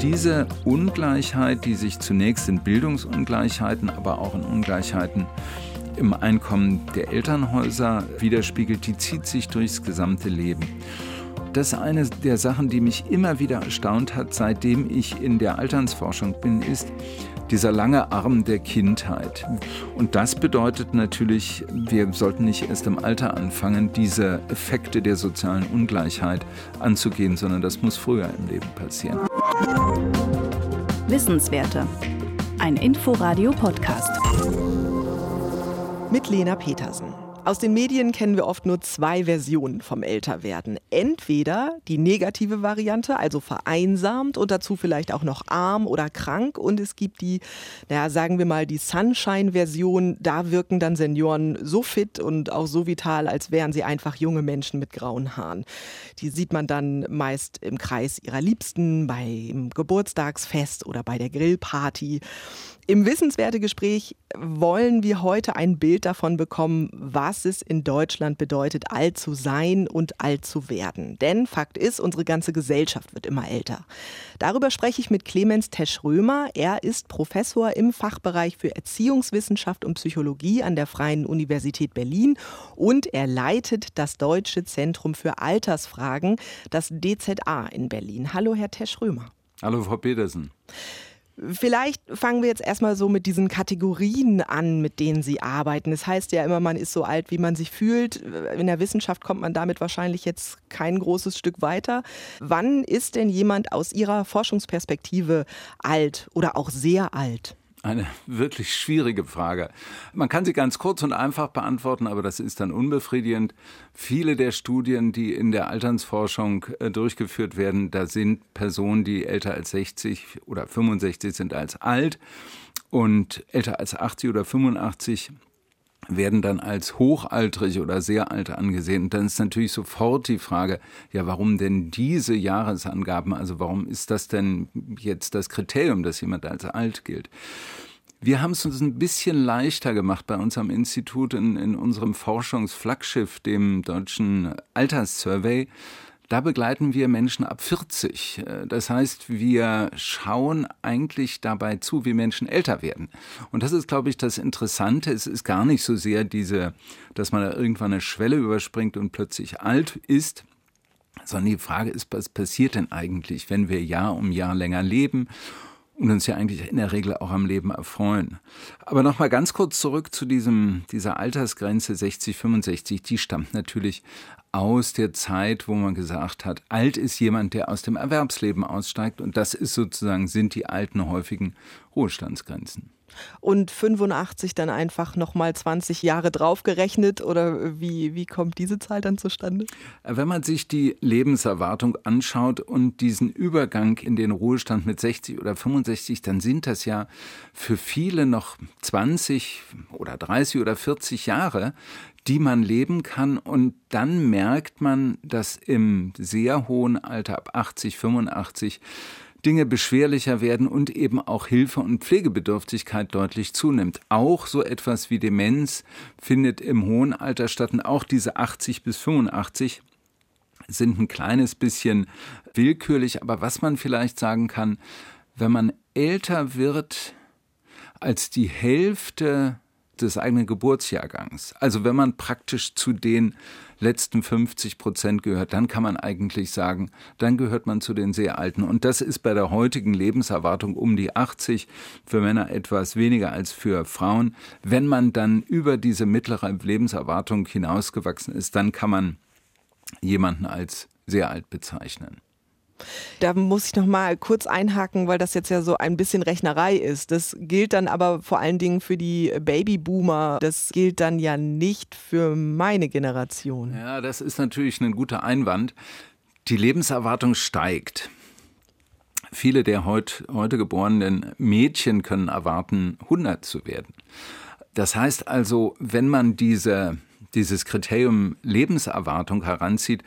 Diese Ungleichheit, die sich zunächst in Bildungsungleichheiten, aber auch in Ungleichheiten im Einkommen der Elternhäuser widerspiegelt, die zieht sich durchs gesamte Leben. Das ist eine der Sachen, die mich immer wieder erstaunt hat, seitdem ich in der Alternsforschung bin, ist dieser lange Arm der Kindheit. Und das bedeutet natürlich, wir sollten nicht erst im Alter anfangen, diese Effekte der sozialen Ungleichheit anzugehen, sondern das muss früher im Leben passieren. Wissenswerte. Ein Inforadio-Podcast. Mit Lena Petersen. Aus den Medien kennen wir oft nur zwei Versionen vom Älterwerden. Entweder die negative Variante, also vereinsamt und dazu vielleicht auch noch arm oder krank. Und es gibt die, naja, sagen wir mal, die Sunshine-Version. Da wirken dann Senioren so fit und auch so vital, als wären sie einfach junge Menschen mit grauen Haaren. Die sieht man dann meist im Kreis ihrer Liebsten, beim Geburtstagsfest oder bei der Grillparty. Im Wissenswertegespräch wollen wir heute ein Bild davon bekommen, was es in Deutschland bedeutet, alt zu sein und alt zu werden. Denn Fakt ist, unsere ganze Gesellschaft wird immer älter. Darüber spreche ich mit Clemens Tesch-Römer. Er ist Professor im Fachbereich für Erziehungswissenschaft und Psychologie an der Freien Universität Berlin und er leitet das Deutsche Zentrum für Altersfragen, das DZA in Berlin. Hallo, Herr Tesch-Römer. Hallo, Frau Petersen. Vielleicht fangen wir jetzt erstmal so mit diesen Kategorien an, mit denen Sie arbeiten. Es das heißt ja immer, man ist so alt, wie man sich fühlt. In der Wissenschaft kommt man damit wahrscheinlich jetzt kein großes Stück weiter. Wann ist denn jemand aus Ihrer Forschungsperspektive alt oder auch sehr alt? Eine wirklich schwierige Frage. Man kann sie ganz kurz und einfach beantworten, aber das ist dann unbefriedigend. Viele der Studien, die in der Alternsforschung äh, durchgeführt werden, da sind Personen, die älter als 60 oder 65 sind als alt und älter als 80 oder 85 werden dann als hochaltrig oder sehr alt angesehen. Und dann ist natürlich sofort die Frage, ja, warum denn diese Jahresangaben? Also warum ist das denn jetzt das Kriterium, dass jemand als alt gilt? Wir haben es uns ein bisschen leichter gemacht bei uns am Institut in, in unserem Forschungsflaggschiff, dem deutschen Alterssurvey da begleiten wir Menschen ab 40. Äh, das heißt, wir schauen eigentlich dabei zu, wie Menschen älter werden. Und das ist, glaube ich, das Interessante. Es ist gar nicht so sehr diese, dass man da irgendwann eine Schwelle überspringt und plötzlich alt ist, sondern die Frage ist, was passiert denn eigentlich, wenn wir Jahr um Jahr länger leben? Und uns ja eigentlich in der Regel auch am Leben erfreuen. Aber nochmal ganz kurz zurück zu diesem, dieser Altersgrenze 60, 65. Die stammt natürlich aus der Zeit, wo man gesagt hat, alt ist jemand, der aus dem Erwerbsleben aussteigt und das ist sozusagen, sind die alten häufigen Ruhestandsgrenzen. Und 85 dann einfach nochmal 20 Jahre draufgerechnet oder wie, wie kommt diese Zahl dann zustande? Wenn man sich die Lebenserwartung anschaut und diesen Übergang in den Ruhestand mit 60 oder 65, dann sind das ja für viele noch 20 oder 30 oder 40 Jahre, die man leben kann. Und dann merkt man, dass im sehr hohen Alter, ab 80, 85, Dinge beschwerlicher werden und eben auch Hilfe und Pflegebedürftigkeit deutlich zunimmt. Auch so etwas wie Demenz findet im hohen Alter statt und auch diese 80 bis 85 sind ein kleines bisschen willkürlich, aber was man vielleicht sagen kann, wenn man älter wird als die Hälfte des eigenen Geburtsjahrgangs. Also wenn man praktisch zu den letzten 50 Prozent gehört, dann kann man eigentlich sagen, dann gehört man zu den sehr Alten. Und das ist bei der heutigen Lebenserwartung um die 80, für Männer etwas weniger als für Frauen. Wenn man dann über diese mittlere Lebenserwartung hinausgewachsen ist, dann kann man jemanden als sehr alt bezeichnen. Da muss ich noch mal kurz einhaken, weil das jetzt ja so ein bisschen Rechnerei ist. Das gilt dann aber vor allen Dingen für die Babyboomer. Das gilt dann ja nicht für meine Generation. Ja, das ist natürlich ein guter Einwand. Die Lebenserwartung steigt. Viele der heut, heute geborenen Mädchen können erwarten, 100 zu werden. Das heißt also, wenn man diese, dieses Kriterium Lebenserwartung heranzieht,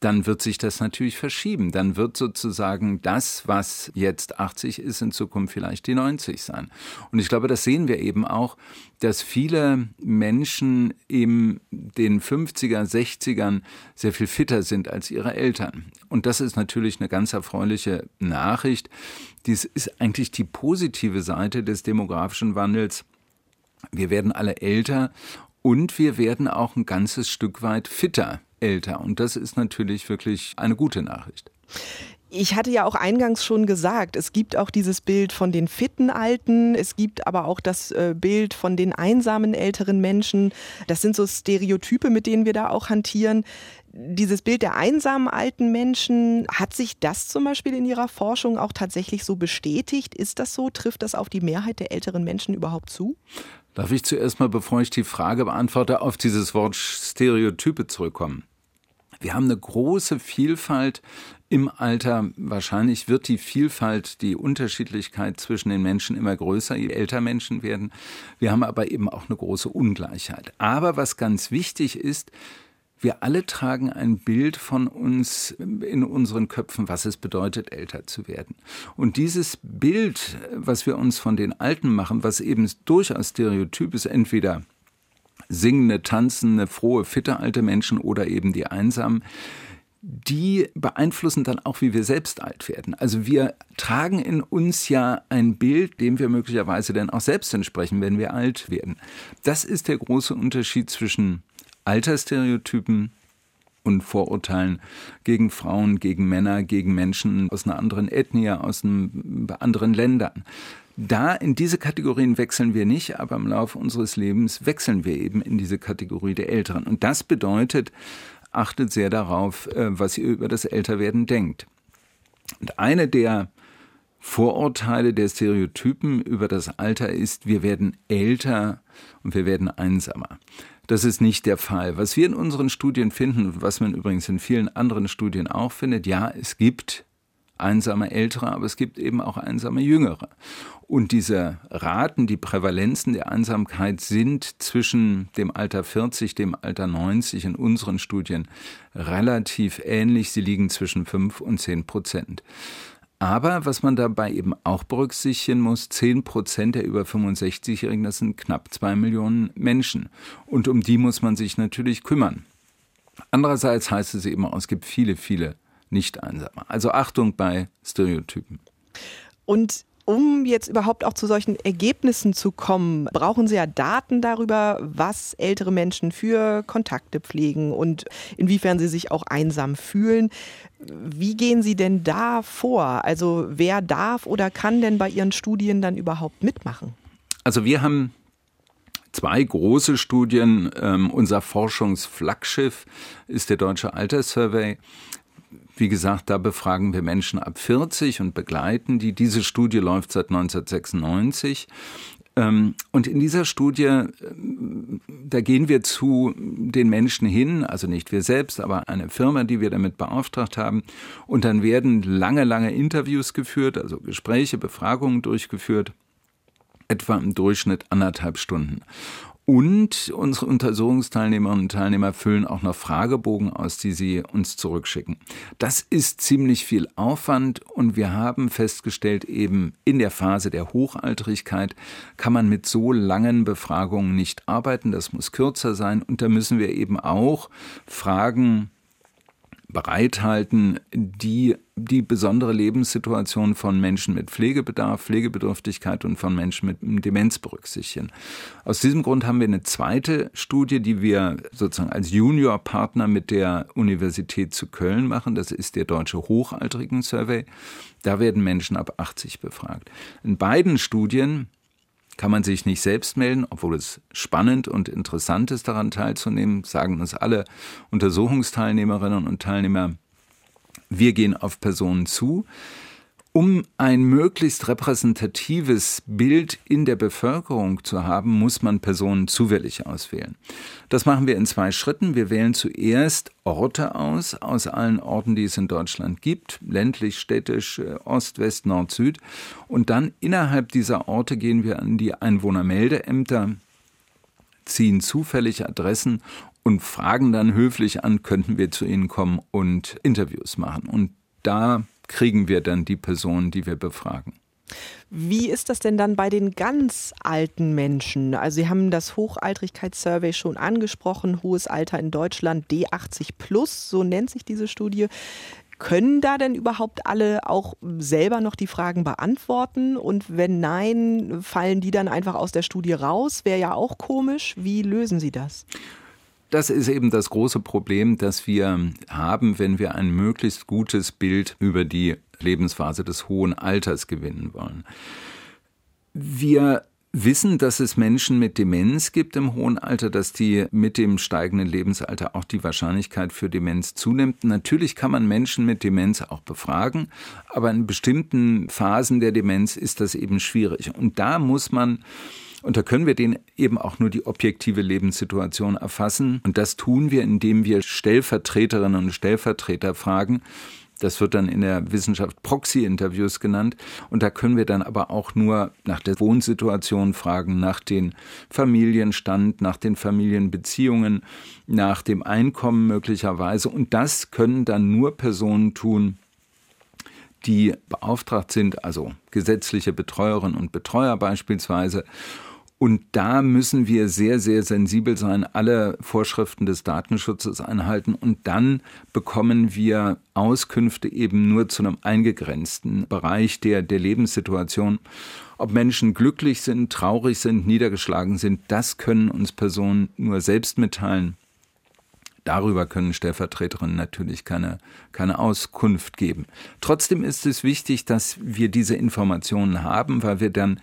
dann wird sich das natürlich verschieben. Dann wird sozusagen das, was jetzt 80 ist, in Zukunft vielleicht die 90 sein. Und ich glaube, das sehen wir eben auch, dass viele Menschen in den 50er, 60ern sehr viel fitter sind als ihre Eltern. Und das ist natürlich eine ganz erfreuliche Nachricht. Dies ist eigentlich die positive Seite des demografischen Wandels. Wir werden alle älter und wir werden auch ein ganzes Stück weit fitter älter. Und das ist natürlich wirklich eine gute Nachricht. Ich hatte ja auch eingangs schon gesagt, es gibt auch dieses Bild von den fitten Alten, es gibt aber auch das äh, Bild von den einsamen älteren Menschen. Das sind so Stereotype, mit denen wir da auch hantieren. Dieses Bild der einsamen alten Menschen, hat sich das zum Beispiel in Ihrer Forschung auch tatsächlich so bestätigt? Ist das so? Trifft das auf die Mehrheit der älteren Menschen überhaupt zu? Darf ich zuerst mal, bevor ich die Frage beantworte, auf dieses Wort Stereotype zurückkommen? Wir haben eine große Vielfalt im Alter. Wahrscheinlich wird die Vielfalt, die Unterschiedlichkeit zwischen den Menschen immer größer, je älter Menschen werden. Wir haben aber eben auch eine große Ungleichheit. Aber was ganz wichtig ist, wir alle tragen ein Bild von uns in unseren Köpfen, was es bedeutet, älter zu werden. Und dieses Bild, was wir uns von den Alten machen, was eben durchaus stereotyp ist, entweder singende, tanzende, frohe, fitte alte Menschen oder eben die Einsamen, die beeinflussen dann auch, wie wir selbst alt werden. Also wir tragen in uns ja ein Bild, dem wir möglicherweise dann auch selbst entsprechen, wenn wir alt werden. Das ist der große Unterschied zwischen Altersstereotypen und Vorurteilen gegen Frauen, gegen Männer, gegen Menschen aus einer anderen Ethnie, aus einem, anderen Ländern. Da in diese Kategorien wechseln wir nicht, aber im Laufe unseres Lebens wechseln wir eben in diese Kategorie der Älteren. Und das bedeutet, achtet sehr darauf, äh, was ihr über das Älterwerden denkt. Und eine der Vorurteile der Stereotypen über das Alter ist, wir werden älter und wir werden einsamer. Das ist nicht der Fall. Was wir in unseren Studien finden, was man übrigens in vielen anderen Studien auch findet, ja, es gibt einsame Ältere, aber es gibt eben auch einsame Jüngere. Und diese Raten, die Prävalenzen der Einsamkeit sind zwischen dem Alter 40, dem Alter 90 in unseren Studien relativ ähnlich. Sie liegen zwischen 5 und 10 Prozent. Aber was man dabei eben auch berücksichtigen muss, 10 Prozent der über 65-Jährigen, das sind knapp zwei Millionen Menschen. Und um die muss man sich natürlich kümmern. Andererseits heißt es eben auch, es gibt viele, viele Nicht-Einsame. Also Achtung bei Stereotypen. Und um jetzt überhaupt auch zu solchen Ergebnissen zu kommen, brauchen Sie ja Daten darüber, was ältere Menschen für Kontakte pflegen und inwiefern sie sich auch einsam fühlen. Wie gehen Sie denn da vor? Also wer darf oder kann denn bei Ihren Studien dann überhaupt mitmachen? Also wir haben zwei große Studien. Ähm, unser Forschungsflaggschiff ist der Deutsche Alterssurvey. Wie gesagt, da befragen wir Menschen ab 40 und begleiten die. Diese Studie läuft seit 1996. Ähm, und in dieser Studie, äh, da gehen wir zu den Menschen hin, also nicht wir selbst, aber eine Firma, die wir damit beauftragt haben. Und dann werden lange, lange Interviews geführt, also Gespräche, Befragungen durchgeführt etwa im Durchschnitt anderthalb Stunden. Und unsere Untersuchungsteilnehmerinnen und Teilnehmer füllen auch noch Fragebogen aus, die sie uns zurückschicken. Das ist ziemlich viel Aufwand und wir haben festgestellt, eben in der Phase der Hochaltrigkeit kann man mit so langen Befragungen nicht arbeiten. Das muss kürzer sein und da müssen wir eben auch Fragen bereithalten, die die besondere Lebenssituation von Menschen mit Pflegebedarf, Pflegebedürftigkeit und von Menschen mit Demenz berücksichtigen. Aus diesem Grund haben wir eine zweite Studie, die wir sozusagen als Juniorpartner mit der Universität zu Köln machen. Das ist der Deutsche Hochaltrigen Survey. Da werden Menschen ab 80 befragt. In beiden Studien kann man sich nicht selbst melden, obwohl es spannend und interessant ist, daran teilzunehmen, sagen uns alle Untersuchungsteilnehmerinnen und Teilnehmer. Wir gehen auf Personen zu um ein möglichst repräsentatives Bild in der Bevölkerung zu haben, muss man Personen zufällig auswählen. Das machen wir in zwei Schritten. Wir wählen zuerst Orte aus, aus allen Orten, die es in Deutschland gibt, ländlich, städtisch, äh, Ost, West, Nord, Süd. Und dann innerhalb dieser Orte gehen wir an die Einwohnermeldeämter, ziehen zufällig Adressen und fragen dann höflich an, könnten wir zu Ihnen kommen und Interviews machen. Und da kriegen wir dann die Personen, die wir befragen. Wie ist das denn dann bei den ganz alten Menschen? Also Sie haben das Hochaltrigkeitssurvey schon angesprochen, hohes Alter in Deutschland D80 plus, so nennt sich diese Studie. Können da denn überhaupt alle auch selber noch die Fragen beantworten? Und wenn nein, fallen die dann einfach aus der Studie raus? Wäre ja auch komisch. Wie lösen Sie das? Das ist eben das große Problem, das wir haben, wenn wir ein möglichst gutes Bild über die Lebensphase des hohen Alters gewinnen wollen. Wir wissen, dass es Menschen mit Demenz gibt im hohen Alter, dass die mit dem steigenden Lebensalter auch die Wahrscheinlichkeit für Demenz zunimmt. Natürlich kann man Menschen mit Demenz auch befragen, aber in bestimmten Phasen der Demenz ist das eben schwierig. Und da muss man und da können wir denen eben auch nur die objektive Lebenssituation erfassen. Und das tun wir, indem wir Stellvertreterinnen und Stellvertreter fragen, das wird dann in der Wissenschaft Proxy-Interviews genannt. Und da können wir dann aber auch nur nach der Wohnsituation fragen, nach dem Familienstand, nach den Familienbeziehungen, nach dem Einkommen möglicherweise. Und das können dann nur Personen tun, die beauftragt sind, also gesetzliche Betreuerinnen und Betreuer beispielsweise und da müssen wir sehr, sehr sensibel sein, alle Vorschriften des Datenschutzes einhalten. Und dann bekommen wir Auskünfte eben nur zu einem eingegrenzten Bereich der, der Lebenssituation. Ob Menschen glücklich sind, traurig sind, niedergeschlagen sind, das können uns Personen nur selbst mitteilen. Darüber können Stellvertreterinnen natürlich keine, keine Auskunft geben. Trotzdem ist es wichtig, dass wir diese Informationen haben, weil wir dann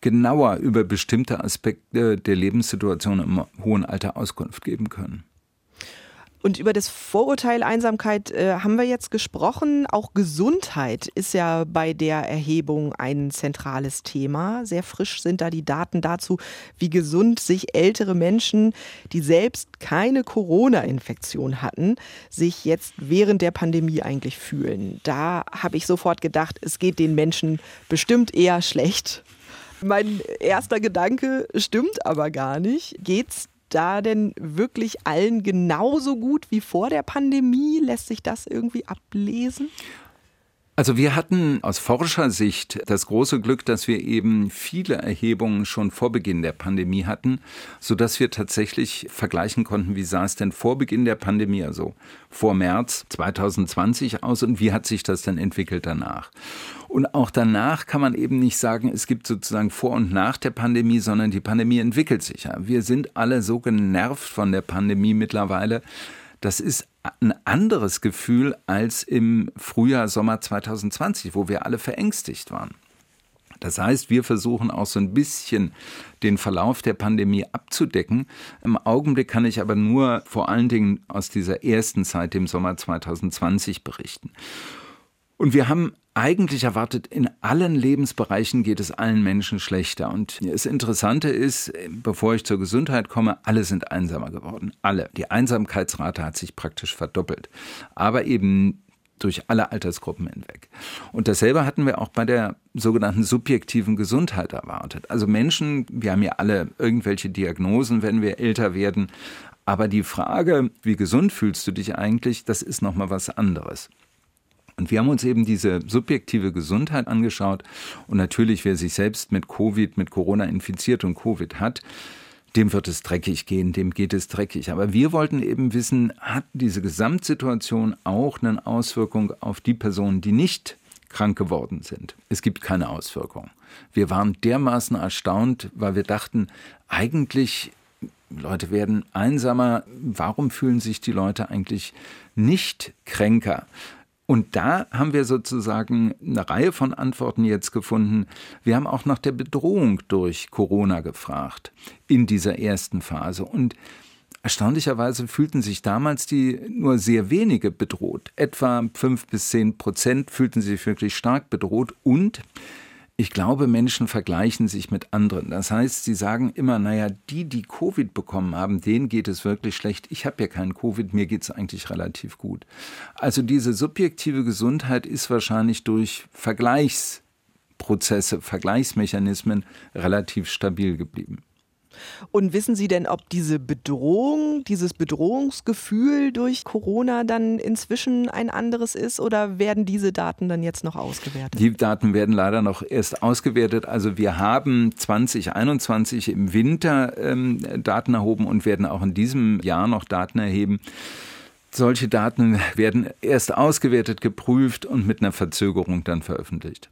genauer über bestimmte Aspekte der Lebenssituation im hohen Alter Auskunft geben können. Und über das Vorurteil Einsamkeit äh, haben wir jetzt gesprochen. Auch Gesundheit ist ja bei der Erhebung ein zentrales Thema. Sehr frisch sind da die Daten dazu, wie gesund sich ältere Menschen, die selbst keine Corona-Infektion hatten, sich jetzt während der Pandemie eigentlich fühlen. Da habe ich sofort gedacht, es geht den Menschen bestimmt eher schlecht mein erster Gedanke stimmt aber gar nicht. Geht's da denn wirklich allen genauso gut wie vor der Pandemie? Lässt sich das irgendwie ablesen? Also wir hatten aus Forschersicht das große Glück, dass wir eben viele Erhebungen schon vor Beginn der Pandemie hatten, so dass wir tatsächlich vergleichen konnten, wie sah es denn vor Beginn der Pandemie, also vor März 2020 aus und wie hat sich das denn entwickelt danach. Und auch danach kann man eben nicht sagen, es gibt sozusagen vor und nach der Pandemie, sondern die Pandemie entwickelt sich ja. Wir sind alle so genervt von der Pandemie mittlerweile, das ist ein anderes Gefühl als im Frühjahr, Sommer 2020, wo wir alle verängstigt waren. Das heißt, wir versuchen auch so ein bisschen den Verlauf der Pandemie abzudecken. Im Augenblick kann ich aber nur vor allen Dingen aus dieser ersten Zeit, dem Sommer 2020, berichten. Und wir haben eigentlich erwartet, in allen Lebensbereichen geht es allen Menschen schlechter. Und das Interessante ist, bevor ich zur Gesundheit komme, alle sind einsamer geworden. Alle. Die Einsamkeitsrate hat sich praktisch verdoppelt. Aber eben durch alle Altersgruppen hinweg. Und dasselbe hatten wir auch bei der sogenannten subjektiven Gesundheit erwartet. Also Menschen, wir haben ja alle irgendwelche Diagnosen, wenn wir älter werden. Aber die Frage, wie gesund fühlst du dich eigentlich, das ist nochmal was anderes. Und wir haben uns eben diese subjektive Gesundheit angeschaut. Und natürlich, wer sich selbst mit Covid, mit Corona infiziert und Covid hat, dem wird es dreckig gehen, dem geht es dreckig. Aber wir wollten eben wissen, hat diese Gesamtsituation auch eine Auswirkung auf die Personen, die nicht krank geworden sind? Es gibt keine Auswirkung. Wir waren dermaßen erstaunt, weil wir dachten, eigentlich Leute werden einsamer. Warum fühlen sich die Leute eigentlich nicht kränker? Und da haben wir sozusagen eine Reihe von Antworten jetzt gefunden. Wir haben auch nach der Bedrohung durch Corona gefragt in dieser ersten Phase. Und Erstaunlicherweise fühlten sich damals die nur sehr wenige bedroht. Etwa fünf bis zehn Prozent fühlten sich wirklich stark bedroht und ich glaube, Menschen vergleichen sich mit anderen. Das heißt, sie sagen immer, naja, die, die Covid bekommen haben, denen geht es wirklich schlecht. Ich habe ja keinen Covid, mir geht es eigentlich relativ gut. Also diese subjektive Gesundheit ist wahrscheinlich durch Vergleichsprozesse, Vergleichsmechanismen relativ stabil geblieben. Und wissen Sie denn, ob diese Bedrohung, dieses Bedrohungsgefühl durch Corona dann inzwischen ein anderes ist oder werden diese Daten dann jetzt noch ausgewertet? Die Daten werden leider noch erst ausgewertet. Also wir haben 2021 im Winter ähm, Daten erhoben und werden auch in diesem Jahr noch Daten erheben. Solche Daten werden erst ausgewertet, geprüft und mit einer Verzögerung dann veröffentlicht.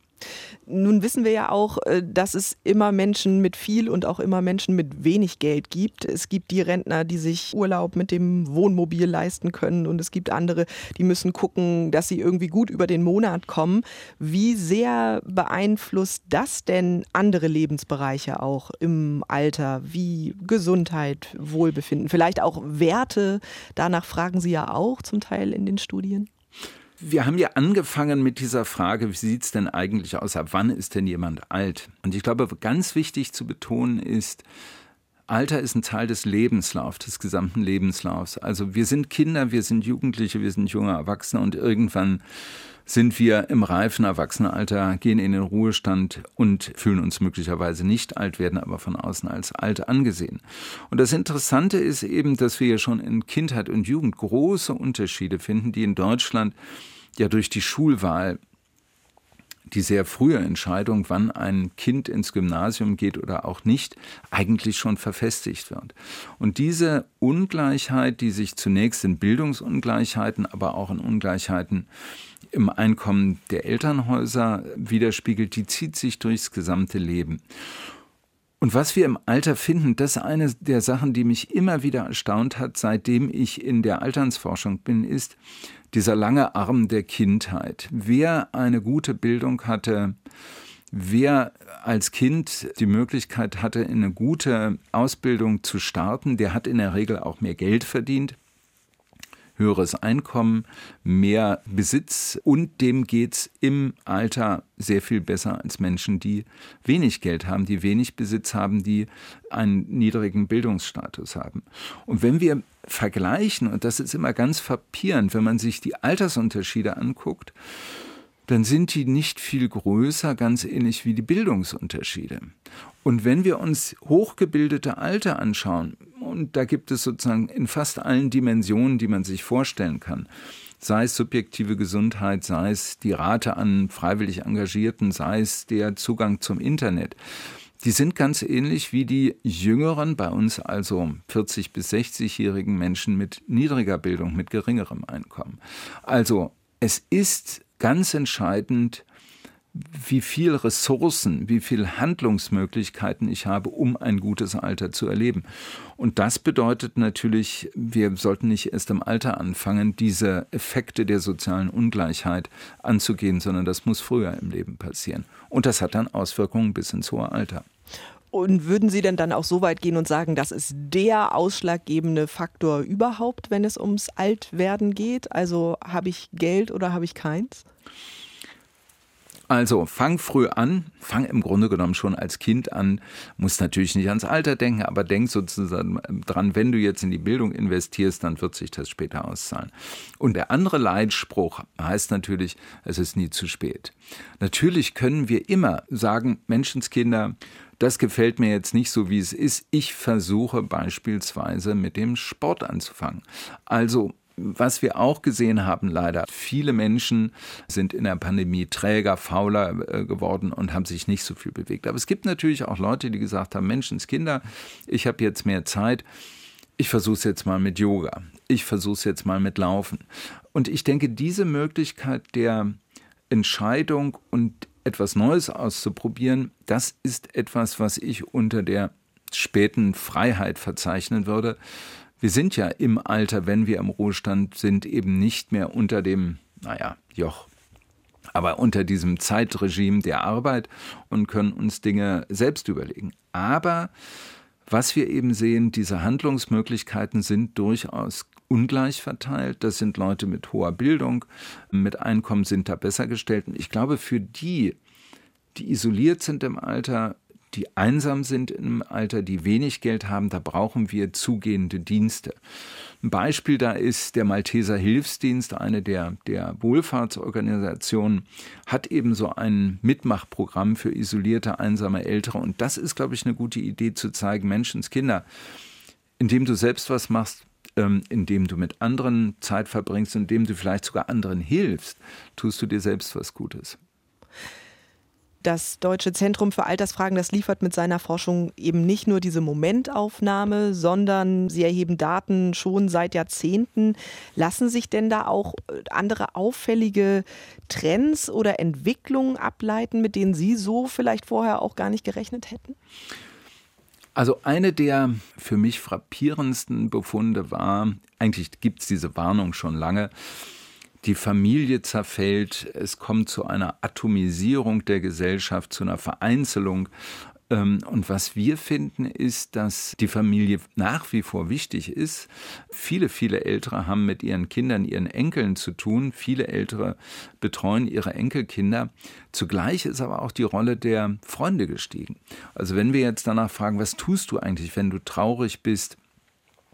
Nun wissen wir ja auch, äh, dass es immer Menschen mit viel und auch immer Menschen mit wenig Geld gibt. Es gibt die Rentner, die sich Urlaub mit dem Wohnmobil leisten können und es gibt andere, die müssen gucken, dass sie irgendwie gut über den Monat kommen. Wie sehr beeinflusst das denn andere Lebensbereiche auch im Alter, wie Gesundheit, Wohlbefinden, vielleicht auch Werte? Danach fragen Sie ja auch zum Teil in den Studien. Wir haben ja angefangen mit dieser Frage, wie sieht es denn eigentlich aus, ab wann ist denn jemand alt? Und ich glaube, ganz wichtig zu betonen ist, Alter ist ein Teil des Lebenslaufs, des gesamten Lebenslaufs. Also wir sind Kinder, wir sind Jugendliche, wir sind junge Erwachsene und irgendwann sind wir im reifen Erwachsenenalter, gehen in den Ruhestand und fühlen uns möglicherweise nicht alt, werden aber von außen als alt angesehen. Und das Interessante ist eben, dass wir ja schon in Kindheit und Jugend große Unterschiede finden, die in Deutschland ja durch die Schulwahl die sehr frühe Entscheidung, wann ein Kind ins Gymnasium geht oder auch nicht, eigentlich schon verfestigt wird. Und diese Ungleichheit, die sich zunächst in Bildungsungleichheiten, aber auch in Ungleichheiten im Einkommen der Elternhäuser widerspiegelt, die zieht sich durchs gesamte Leben. Und was wir im Alter finden, das ist eine der Sachen, die mich immer wieder erstaunt hat, seitdem ich in der Alternsforschung bin, ist dieser lange Arm der Kindheit. Wer eine gute Bildung hatte, wer als Kind die Möglichkeit hatte, in eine gute Ausbildung zu starten, der hat in der Regel auch mehr Geld verdient höheres Einkommen, mehr Besitz und dem geht es im Alter sehr viel besser als Menschen, die wenig Geld haben, die wenig Besitz haben, die einen niedrigen Bildungsstatus haben. Und wenn wir vergleichen, und das ist immer ganz verpierend, wenn man sich die Altersunterschiede anguckt, dann sind die nicht viel größer, ganz ähnlich wie die Bildungsunterschiede. Und wenn wir uns hochgebildete Alte anschauen, und da gibt es sozusagen in fast allen Dimensionen, die man sich vorstellen kann, sei es subjektive Gesundheit, sei es die Rate an freiwillig Engagierten, sei es der Zugang zum Internet, die sind ganz ähnlich wie die jüngeren, bei uns also 40 bis 60-jährigen Menschen mit niedriger Bildung, mit geringerem Einkommen. Also es ist ganz entscheidend, wie viel Ressourcen, wie viel Handlungsmöglichkeiten ich habe, um ein gutes Alter zu erleben. Und das bedeutet natürlich, wir sollten nicht erst im Alter anfangen, diese Effekte der sozialen Ungleichheit anzugehen, sondern das muss früher im Leben passieren. Und das hat dann Auswirkungen bis ins hohe Alter. Und würden Sie denn dann auch so weit gehen und sagen, das ist der ausschlaggebende Faktor überhaupt, wenn es ums Altwerden geht? Also habe ich Geld oder habe ich keins? Also fang früh an, fang im Grunde genommen schon als Kind an, muss natürlich nicht ans Alter denken, aber denk sozusagen dran, wenn du jetzt in die Bildung investierst, dann wird sich das später auszahlen. Und der andere Leitspruch heißt natürlich, es ist nie zu spät. Natürlich können wir immer sagen, Menschenskinder, das gefällt mir jetzt nicht so, wie es ist. Ich versuche beispielsweise mit dem Sport anzufangen. Also was wir auch gesehen haben, leider, viele Menschen sind in der Pandemie träger, fauler äh, geworden und haben sich nicht so viel bewegt. Aber es gibt natürlich auch Leute, die gesagt haben, Menschenskinder, ich habe jetzt mehr Zeit. Ich versuche es jetzt mal mit Yoga. Ich versuche es jetzt mal mit Laufen. Und ich denke, diese Möglichkeit der Entscheidung und etwas Neues auszuprobieren, das ist etwas, was ich unter der späten Freiheit verzeichnen würde wir sind ja im Alter, wenn wir im Ruhestand sind, eben nicht mehr unter dem, naja, Joch, aber unter diesem Zeitregime der Arbeit und können uns Dinge selbst überlegen. Aber was wir eben sehen, diese Handlungsmöglichkeiten sind durchaus ungleich verteilt. Das sind Leute mit hoher Bildung, mit Einkommen sind da besser gestellt. Und ich glaube, für die, die isoliert sind im Alter, die einsam sind im Alter, die wenig Geld haben, da brauchen wir zugehende Dienste. Ein Beispiel da ist der Malteser Hilfsdienst, eine der, der Wohlfahrtsorganisationen, hat eben so ein Mitmachprogramm für isolierte, einsame Ältere. Und das ist, glaube ich, eine gute Idee zu zeigen, Menschenskinder, indem du selbst was machst, ähm, indem du mit anderen Zeit verbringst, indem du vielleicht sogar anderen hilfst, tust du dir selbst was Gutes. Das Deutsche Zentrum für Altersfragen, das liefert mit seiner Forschung eben nicht nur diese Momentaufnahme, sondern sie erheben Daten schon seit Jahrzehnten. Lassen sich denn da auch äh, andere auffällige Trends oder Entwicklungen ableiten, mit denen Sie so vielleicht vorher auch gar nicht gerechnet hätten? Also eine der für mich frappierendsten Befunde war, eigentlich gibt es diese Warnung schon lange, die Familie zerfällt, es kommt zu einer Atomisierung der Gesellschaft, zu einer Vereinzelung. Ähm, und was wir finden, ist, dass die Familie nach wie vor wichtig ist. Viele, viele Ältere haben mit ihren Kindern, ihren Enkeln zu tun. Viele Ältere betreuen ihre Enkelkinder. Zugleich ist aber auch die Rolle der Freunde gestiegen. Also wenn wir jetzt danach fragen, was tust du eigentlich, wenn du traurig bist,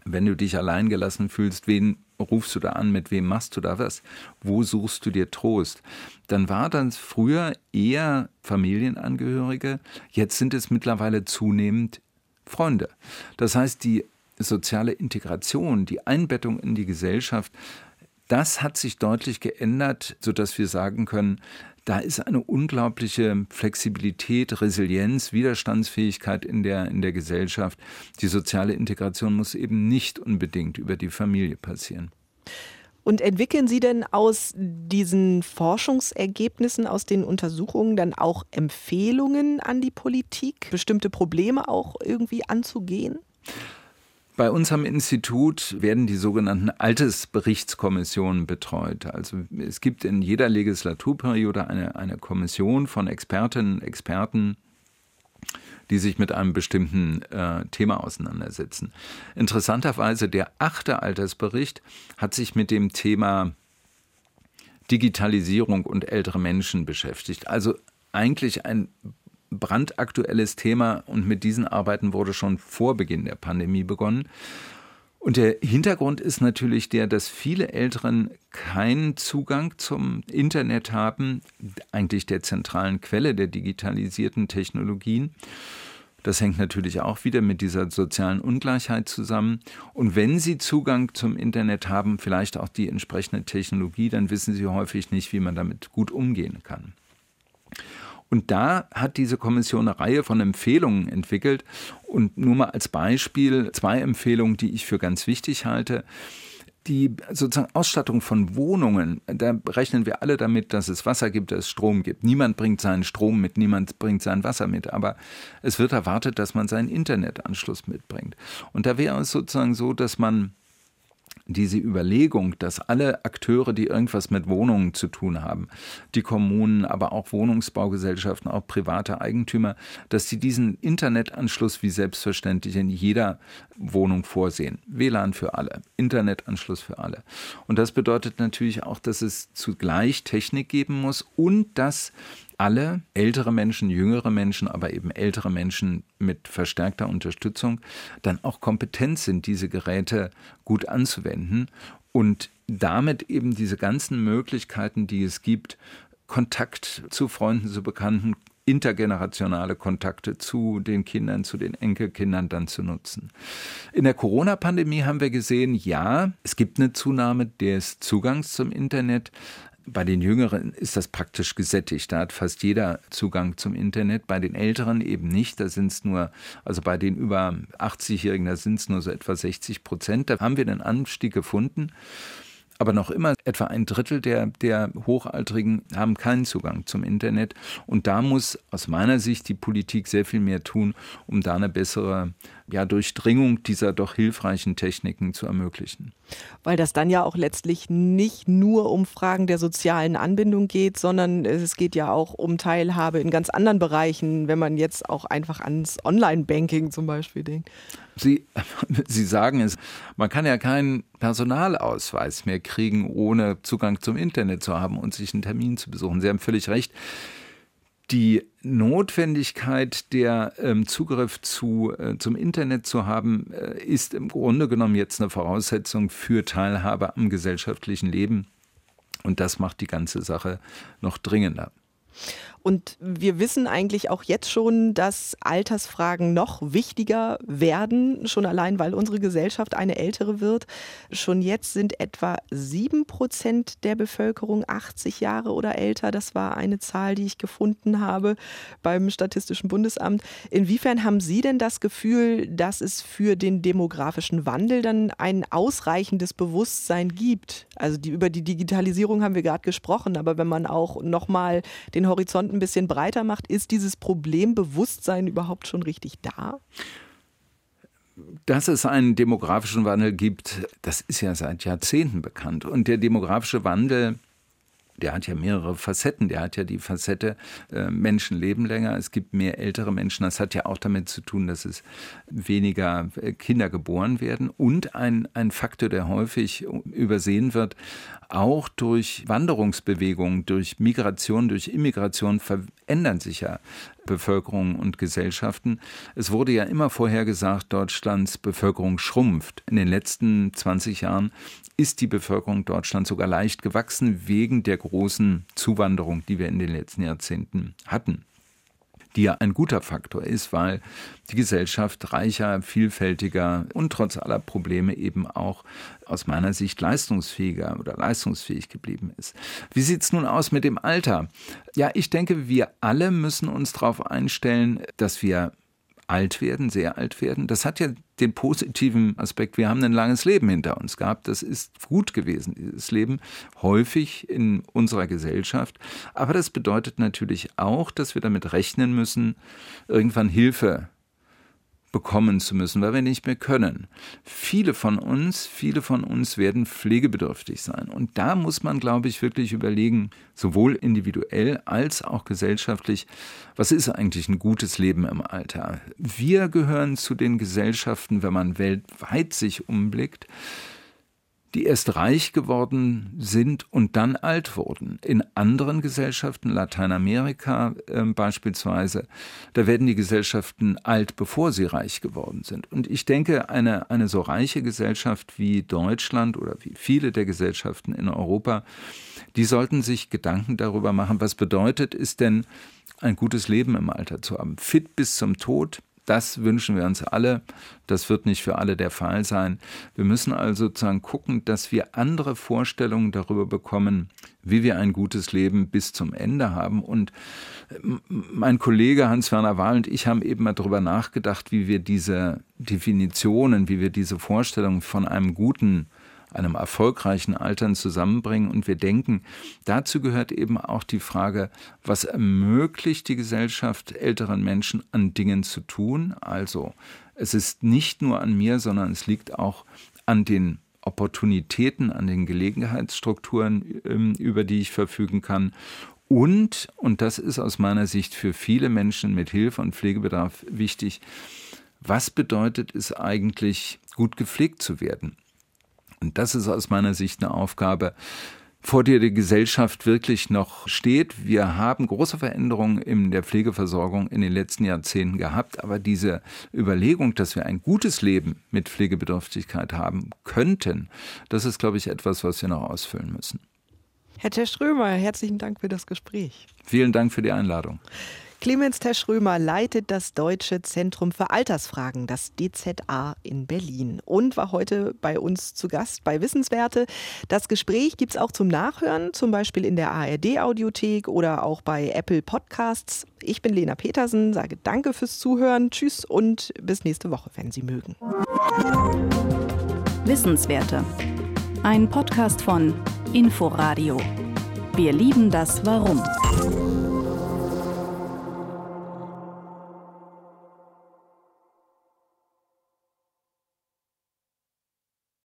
wenn du dich alleingelassen fühlst, wen rufst du da an, mit wem machst du da was, wo suchst du dir Trost, dann war das früher eher Familienangehörige, jetzt sind es mittlerweile zunehmend Freunde. Das heißt, die soziale Integration, die Einbettung in die Gesellschaft, das hat sich deutlich geändert, sodass wir sagen können, da ist eine unglaubliche Flexibilität, Resilienz, Widerstandsfähigkeit in der, in der Gesellschaft. Die soziale Integration muss eben nicht unbedingt über die Familie passieren. Und entwickeln Sie denn aus diesen Forschungsergebnissen, aus den Untersuchungen dann auch Empfehlungen an die Politik, bestimmte Probleme auch irgendwie anzugehen? Bei uns am Institut werden die sogenannten Altersberichtskommissionen betreut. Also es gibt in jeder Legislaturperiode eine, eine Kommission von Expertinnen und Experten, die sich mit einem bestimmten äh, Thema auseinandersetzen. Interessanterweise der achte Altersbericht hat sich mit dem Thema Digitalisierung und ältere Menschen beschäftigt. Also eigentlich ein brandaktuelles Thema und mit diesen Arbeiten wurde schon vor Beginn der Pandemie begonnen. Und der Hintergrund ist natürlich der, dass viele Älteren keinen Zugang zum Internet haben, eigentlich der zentralen Quelle der digitalisierten Technologien. Das hängt natürlich auch wieder mit dieser sozialen Ungleichheit zusammen. Und wenn Sie Zugang zum Internet haben, vielleicht auch die entsprechende Technologie, dann wissen Sie häufig nicht, wie man damit gut umgehen kann. Und da hat diese Kommission eine Reihe von Empfehlungen entwickelt. Und nur mal als Beispiel zwei Empfehlungen, die ich für ganz wichtig halte die sozusagen Ausstattung von Wohnungen, da rechnen wir alle damit, dass es Wasser gibt, dass es Strom gibt. Niemand bringt seinen Strom mit, niemand bringt sein Wasser mit, aber es wird erwartet, dass man seinen Internetanschluss mitbringt. Und da wäre es sozusagen so, dass man diese Überlegung, dass alle Akteure, die irgendwas mit Wohnungen zu tun haben, die Kommunen, aber auch Wohnungsbaugesellschaften, auch private Eigentümer, dass sie diesen Internetanschluss wie selbstverständlich in jeder Wohnung vorsehen. WLAN für alle, Internetanschluss für alle. Und das bedeutet natürlich auch, dass es zugleich Technik geben muss und dass alle ältere Menschen, jüngere Menschen, aber eben ältere Menschen mit verstärkter Unterstützung dann auch kompetent sind, diese Geräte gut anzuwenden und damit eben diese ganzen Möglichkeiten, die es gibt, Kontakt zu Freunden, zu Bekannten, intergenerationale Kontakte zu den Kindern, zu den Enkelkindern dann zu nutzen. In der Corona-Pandemie haben wir gesehen, ja, es gibt eine Zunahme des Zugangs zum Internet, bei den Jüngeren ist das praktisch gesättigt. Da hat fast jeder Zugang zum Internet. Bei den Älteren eben nicht. Da sind es nur, also bei den über 80-Jährigen, da sind es nur so etwa 60 Prozent. Da haben wir einen Anstieg gefunden aber noch immer etwa ein Drittel der, der Hochaltrigen haben keinen Zugang zum Internet. Und da muss aus meiner Sicht die Politik sehr viel mehr tun, um da eine bessere ja, Durchdringung dieser doch hilfreichen Techniken zu ermöglichen. Weil das dann ja auch letztlich nicht nur um Fragen der sozialen Anbindung geht, sondern es geht ja auch um Teilhabe in ganz anderen Bereichen, wenn man jetzt auch einfach ans Online-Banking zum Beispiel denkt. Sie, Sie sagen es, man kann ja keinen Personalausweis mehr kriegen, ohne Zugang zum Internet zu haben und sich einen Termin zu besuchen. Sie haben völlig recht. Die Notwendigkeit, der ähm, Zugriff zu, äh, zum Internet zu haben, äh, ist im Grunde genommen jetzt eine Voraussetzung für Teilhabe am gesellschaftlichen Leben. Und das macht die ganze Sache noch dringender. Und wir wissen eigentlich auch jetzt schon, dass Altersfragen noch wichtiger werden, schon allein, weil unsere Gesellschaft eine ältere wird. Schon jetzt sind etwa sieben Prozent der Bevölkerung 80 Jahre oder älter. Das war eine Zahl, die ich gefunden habe beim Statistischen Bundesamt. Inwiefern haben Sie denn das Gefühl, dass es für den demografischen Wandel dann ein ausreichendes Bewusstsein gibt? Also die, über die Digitalisierung haben wir gerade gesprochen, aber wenn man auch nochmal den Horizont ein bisschen breiter macht, ist dieses Problembewusstsein überhaupt schon richtig da? Dass es einen demografischen Wandel gibt, das ist ja seit Jahrzehnten bekannt. Und der demografische Wandel der hat ja mehrere Facetten. Der hat ja die Facette, äh, Menschen leben länger, es gibt mehr ältere Menschen. Das hat ja auch damit zu tun, dass es weniger äh, Kinder geboren werden. Und ein, ein Faktor, der häufig übersehen wird, auch durch Wanderungsbewegungen, durch Migration, durch Immigration verändern sich ja Bevölkerung und Gesellschaften. Es wurde ja immer vorher gesagt, Deutschlands Bevölkerung schrumpft. In den letzten 20 Jahren ist die Bevölkerung Deutschlands sogar leicht gewachsen wegen der großen Zuwanderung, die wir in den letzten Jahrzehnten hatten die ja ein guter Faktor ist, weil die Gesellschaft reicher, vielfältiger und trotz aller Probleme eben auch aus meiner Sicht leistungsfähiger oder leistungsfähig geblieben ist. Wie sieht es nun aus mit dem Alter? Ja, ich denke, wir alle müssen uns darauf einstellen, dass wir alt werden, sehr alt werden. Das hat ja den positiven Aspekt, wir haben ein langes Leben hinter uns gehabt. Das ist gut gewesen, dieses Leben, häufig in unserer Gesellschaft. Aber das bedeutet natürlich auch, dass wir damit rechnen müssen, irgendwann Hilfe bekommen zu müssen, weil wir nicht mehr können. Viele von uns, viele von uns werden pflegebedürftig sein. Und da muss man, glaube ich, wirklich überlegen, sowohl individuell als auch gesellschaftlich, was ist eigentlich ein gutes Leben im Alter? Wir gehören zu den Gesellschaften, wenn man weltweit sich umblickt, die erst reich geworden sind und dann alt wurden. In anderen Gesellschaften, Lateinamerika äh, beispielsweise, da werden die Gesellschaften alt, bevor sie reich geworden sind. Und ich denke, eine, eine so reiche Gesellschaft wie Deutschland oder wie viele der Gesellschaften in Europa, die sollten sich Gedanken darüber machen, was bedeutet es denn, ein gutes Leben im Alter zu haben. Fit bis zum Tod, das wünschen wir uns alle. Das wird nicht für alle der Fall sein. Wir müssen also sozusagen gucken, dass wir andere Vorstellungen darüber bekommen, wie wir ein gutes Leben bis zum Ende haben. Und mein Kollege Hans-Werner Wahl und ich haben eben mal darüber nachgedacht, wie wir diese Definitionen, wie wir diese Vorstellungen von einem guten einem erfolgreichen Altern zusammenbringen. Und wir denken, dazu gehört eben auch die Frage, was ermöglicht die Gesellschaft älteren Menschen an Dingen zu tun? Also es ist nicht nur an mir, sondern es liegt auch an den Opportunitäten, an den Gelegenheitsstrukturen, ähm, über die ich verfügen kann. Und, und das ist aus meiner Sicht für viele Menschen mit Hilfe und Pflegebedarf wichtig, was bedeutet es eigentlich, gut gepflegt zu werden? Und das ist aus meiner Sicht eine Aufgabe, vor der die Gesellschaft wirklich noch steht. Wir haben große Veränderungen in der Pflegeversorgung in den letzten Jahrzehnten gehabt, aber diese Überlegung, dass wir ein gutes Leben mit Pflegebedürftigkeit haben könnten, das ist, glaube ich, etwas, was wir noch ausfüllen müssen. Herr Teströmer, herzlichen Dank für das Gespräch. Vielen Dank für die Einladung. Clemens Teschrömer leitet das Deutsche Zentrum für Altersfragen, das DZA in Berlin und war heute bei uns zu Gast bei Wissenswerte. Das Gespräch gibt es auch zum Nachhören, zum Beispiel in der ARD-Audiothek oder auch bei Apple Podcasts. Ich bin Lena Petersen, sage danke fürs Zuhören, tschüss und bis nächste Woche, wenn Sie mögen. Wissenswerte. Ein Podcast von Inforadio. Wir lieben das Warum.